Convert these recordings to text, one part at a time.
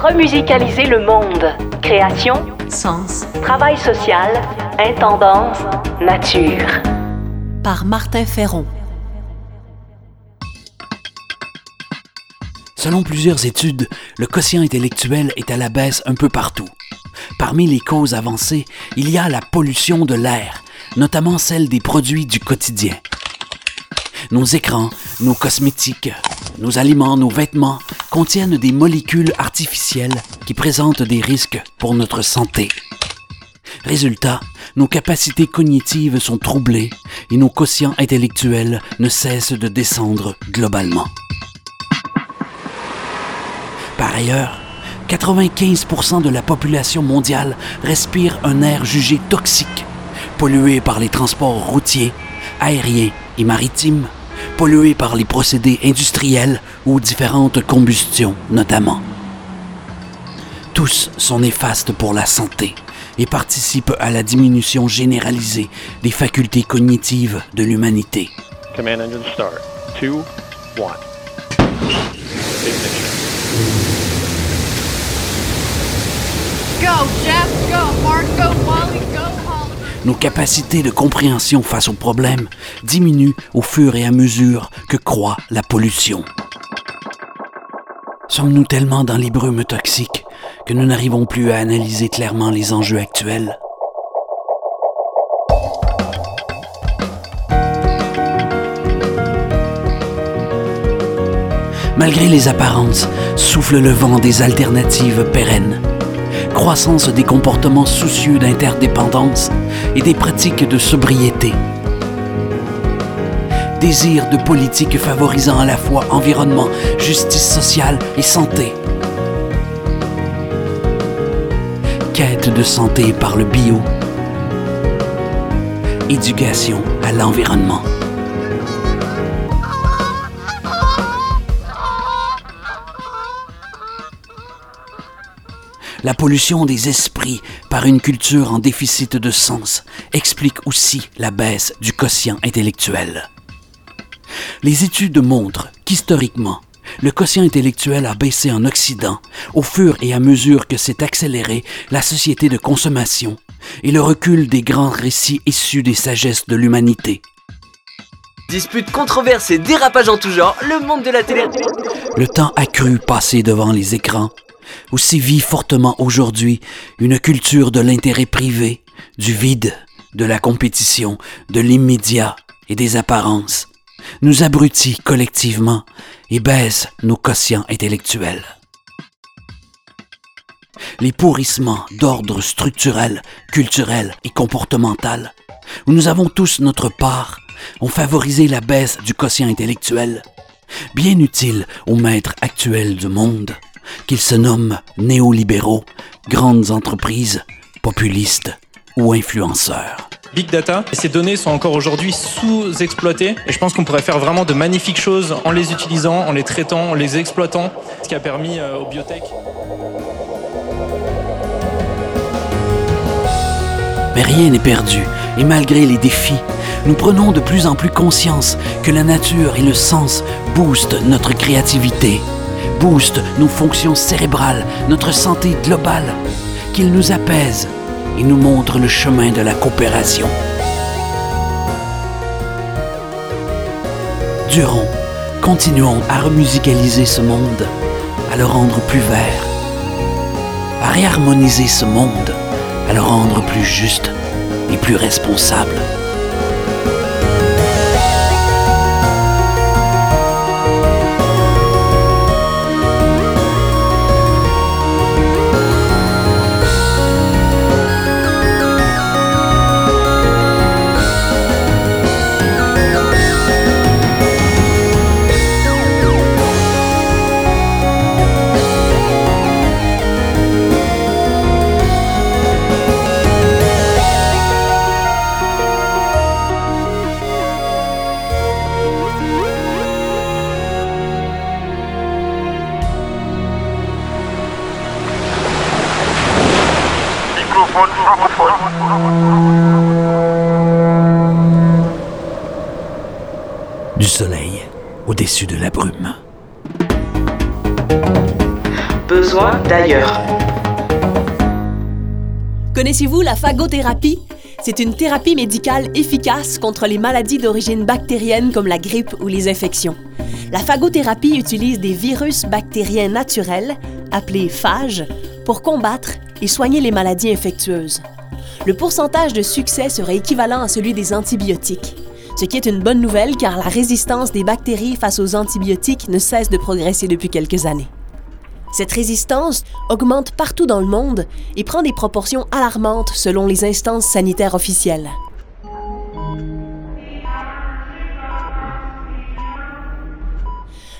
Remusicaliser le monde. Création, sens, travail social, intendance, nature. Par Martin Ferron. Selon plusieurs études, le quotient intellectuel est à la baisse un peu partout. Parmi les causes avancées, il y a la pollution de l'air, notamment celle des produits du quotidien. Nos écrans, nos cosmétiques, nos aliments, nos vêtements contiennent des molécules artificielles qui présentent des risques pour notre santé. Résultat, nos capacités cognitives sont troublées et nos quotients intellectuels ne cessent de descendre globalement. Par ailleurs, 95% de la population mondiale respire un air jugé toxique, pollué par les transports routiers, aériens et maritimes, pollué par les procédés industriels ou différentes combustions notamment. Tous sont néfastes pour la santé et participent à la diminution généralisée des facultés cognitives de l'humanité. Command engine start. Go, Jeff, go, Mark, go, Wally, go. Nos capacités de compréhension face aux problèmes diminuent au fur et à mesure que croît la pollution. Sommes-nous tellement dans les brumes toxiques que nous n'arrivons plus à analyser clairement les enjeux actuels? Malgré les apparences, souffle le vent des alternatives pérennes. Croissance des comportements soucieux d'interdépendance et des pratiques de sobriété. Désir de politiques favorisant à la fois environnement, justice sociale et santé. Quête de santé par le bio. Éducation à l'environnement. La pollution des esprits par une culture en déficit de sens explique aussi la baisse du quotient intellectuel. Les études montrent qu'historiquement, le quotient intellectuel a baissé en Occident au fur et à mesure que s'est accélérée la société de consommation et le recul des grands récits issus des sagesses de l'humanité. Disputes, controverses et dérapages en tout genre, le monde de la télé. Le temps accru passé devant les écrans aussi vit fortement aujourd'hui une culture de l'intérêt privé, du vide, de la compétition, de l'immédiat et des apparences, nous abrutit collectivement et baisse nos quotients intellectuels. Les pourrissements d'ordre structurel, culturel et comportemental, où nous avons tous notre part, ont favorisé la baisse du quotient intellectuel, bien utile aux maîtres actuels du monde, qu'ils se nomment néolibéraux, grandes entreprises, populistes ou influenceurs. Big Data, et ces données sont encore aujourd'hui sous-exploitées et je pense qu'on pourrait faire vraiment de magnifiques choses en les utilisant, en les traitant, en les exploitant, ce qui a permis euh, aux biotech. Mais rien n'est perdu, et malgré les défis, nous prenons de plus en plus conscience que la nature et le sens boostent notre créativité, boostent nos fonctions cérébrales, notre santé globale, qu'ils nous apaisent et nous montrent le chemin de la coopération. Durons, continuons à remusicaliser ce monde, à le rendre plus vert, à réharmoniser ce monde, à le rendre plus juste et plus responsable. Du soleil au-dessus de la brume. Besoin d'ailleurs. Connaissez-vous la phagothérapie? C'est une thérapie médicale efficace contre les maladies d'origine bactérienne comme la grippe ou les infections. La phagothérapie utilise des virus bactériens naturels, appelés phages, pour combattre et soigner les maladies infectieuses. Le pourcentage de succès serait équivalent à celui des antibiotiques, ce qui est une bonne nouvelle car la résistance des bactéries face aux antibiotiques ne cesse de progresser depuis quelques années. Cette résistance augmente partout dans le monde et prend des proportions alarmantes selon les instances sanitaires officielles.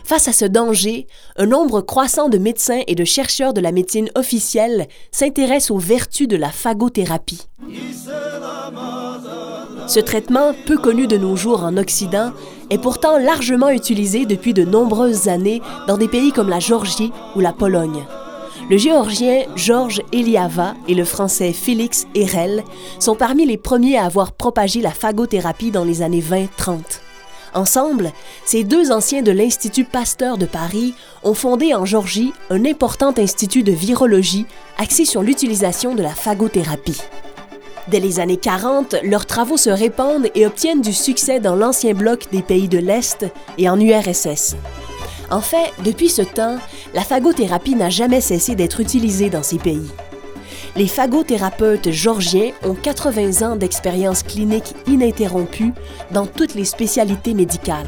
Face à ce danger, un nombre croissant de médecins et de chercheurs de la médecine officielle s'intéressent aux vertus de la phagothérapie. Ce traitement, peu connu de nos jours en Occident, est pourtant largement utilisé depuis de nombreuses années dans des pays comme la Géorgie ou la Pologne. Le géorgien Georges Eliava et le français Félix Herel sont parmi les premiers à avoir propagé la phagothérapie dans les années 20-30. Ensemble, ces deux anciens de l'Institut Pasteur de Paris ont fondé en Georgie un important institut de virologie axé sur l'utilisation de la phagothérapie. Dès les années 40, leurs travaux se répandent et obtiennent du succès dans l'ancien bloc des pays de l'Est et en URSS. En fait, depuis ce temps, la phagothérapie n'a jamais cessé d'être utilisée dans ces pays. Les phagothérapeutes georgiens ont 80 ans d'expérience clinique ininterrompue dans toutes les spécialités médicales.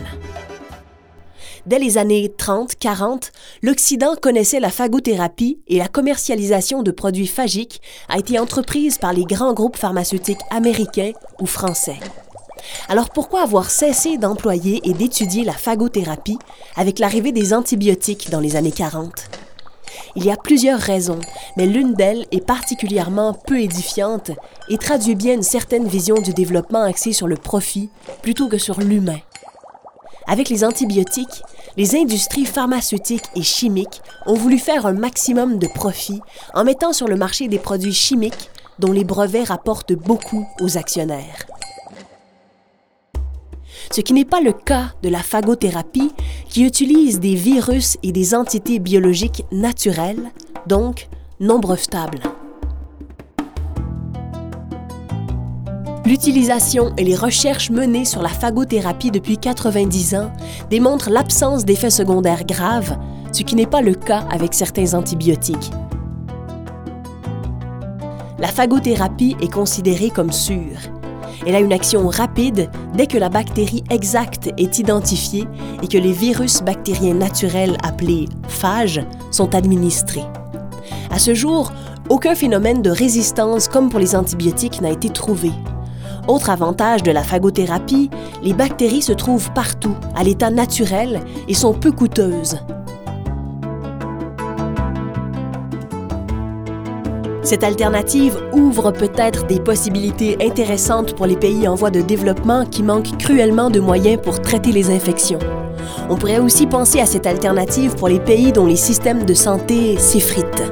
Dès les années 30-40, l'Occident connaissait la phagothérapie et la commercialisation de produits phagiques a été entreprise par les grands groupes pharmaceutiques américains ou français. Alors pourquoi avoir cessé d'employer et d'étudier la phagothérapie avec l'arrivée des antibiotiques dans les années 40 Il y a plusieurs raisons, mais l'une d'elles est particulièrement peu édifiante et traduit bien une certaine vision du développement axée sur le profit plutôt que sur l'humain. Avec les antibiotiques, les industries pharmaceutiques et chimiques ont voulu faire un maximum de profit en mettant sur le marché des produits chimiques dont les brevets rapportent beaucoup aux actionnaires. Ce qui n'est pas le cas de la phagothérapie qui utilise des virus et des entités biologiques naturelles, donc non. L'utilisation et les recherches menées sur la phagothérapie depuis 90 ans démontrent l'absence d'effets secondaires graves, ce qui n'est pas le cas avec certains antibiotiques. La phagothérapie est considérée comme sûre. Elle a une action rapide dès que la bactérie exacte est identifiée et que les virus bactériens naturels appelés phages sont administrés. À ce jour, aucun phénomène de résistance comme pour les antibiotiques n'a été trouvé. Autre avantage de la phagothérapie, les bactéries se trouvent partout, à l'état naturel, et sont peu coûteuses. Cette alternative ouvre peut-être des possibilités intéressantes pour les pays en voie de développement qui manquent cruellement de moyens pour traiter les infections. On pourrait aussi penser à cette alternative pour les pays dont les systèmes de santé s'effritent.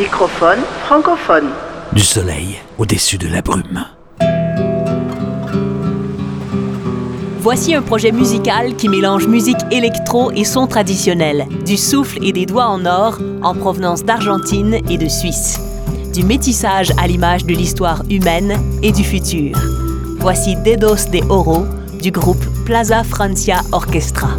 Microphone francophone. Du soleil au-dessus de la brume. Voici un projet musical qui mélange musique électro et son traditionnel, du souffle et des doigts en or en provenance d'Argentine et de Suisse. Du métissage à l'image de l'histoire humaine et du futur. Voici Dedos de Oro du groupe Plaza Francia Orchestra.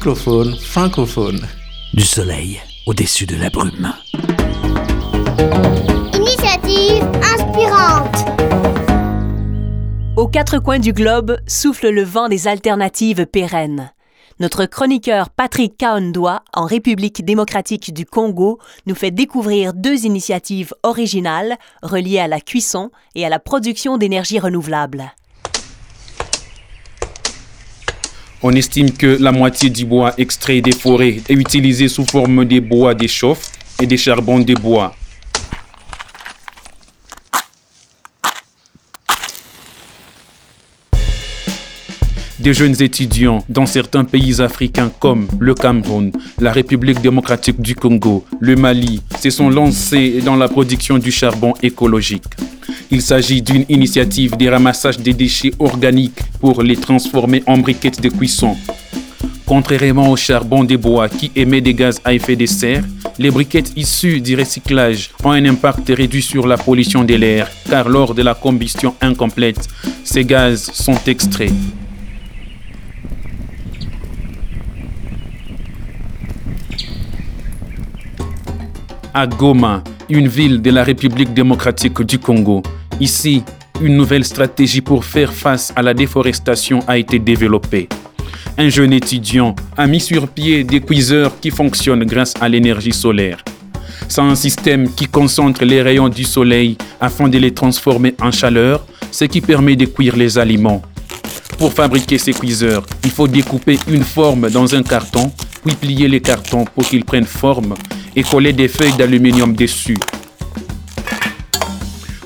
Francophone. Du soleil au-dessus de la brume. Initiative inspirante. Aux quatre coins du globe souffle le vent des alternatives pérennes. Notre chroniqueur Patrick Kaondoa, en République démocratique du Congo, nous fait découvrir deux initiatives originales reliées à la cuisson et à la production d'énergie renouvelable. On estime que la moitié du bois extrait des forêts est utilisé sous forme des bois des chauffe et des charbons de bois. Des jeunes étudiants dans certains pays africains comme le Cameroun, la République démocratique du Congo, le Mali se sont lancés dans la production du charbon écologique. Il s'agit d'une initiative de ramassage des déchets organiques pour les transformer en briquettes de cuisson. Contrairement au charbon des bois qui émet des gaz à effet de serre, les briquettes issues du recyclage ont un impact réduit sur la pollution de l'air car lors de la combustion incomplète, ces gaz sont extraits. À Goma, une ville de la République démocratique du Congo. Ici, une nouvelle stratégie pour faire face à la déforestation a été développée. Un jeune étudiant a mis sur pied des cuiseurs qui fonctionnent grâce à l'énergie solaire. C'est un système qui concentre les rayons du soleil afin de les transformer en chaleur, ce qui permet de cuire les aliments. Pour fabriquer ces cuiseurs, il faut découper une forme dans un carton, puis plier les cartons pour qu'ils prennent forme et coller des feuilles d'aluminium dessus.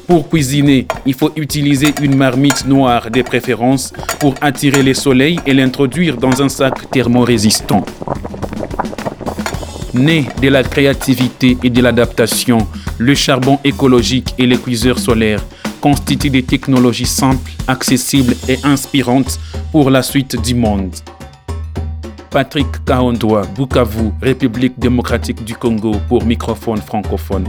Pour cuisiner, il faut utiliser une marmite noire de préférence pour attirer le soleil et l'introduire dans un sac thermorésistant. Né de la créativité et de l'adaptation, le charbon écologique et les cuiseurs solaires constituent des technologies simples, accessibles et inspirantes pour la suite du monde. Patrick Kaondoa, Bukavu, République démocratique du Congo pour microphone francophone.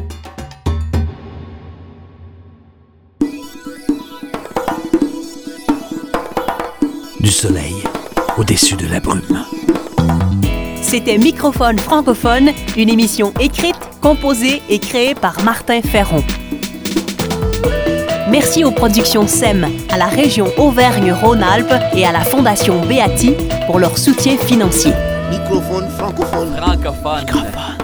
Du soleil au-dessus de la brume. C'était Microphone francophone, une émission écrite, composée et créée par Martin Ferron. Merci aux productions SEM, à la région Auvergne-Rhône-Alpes et à la Fondation Beati pour leur soutien financier. Microphone francophone. Francophone.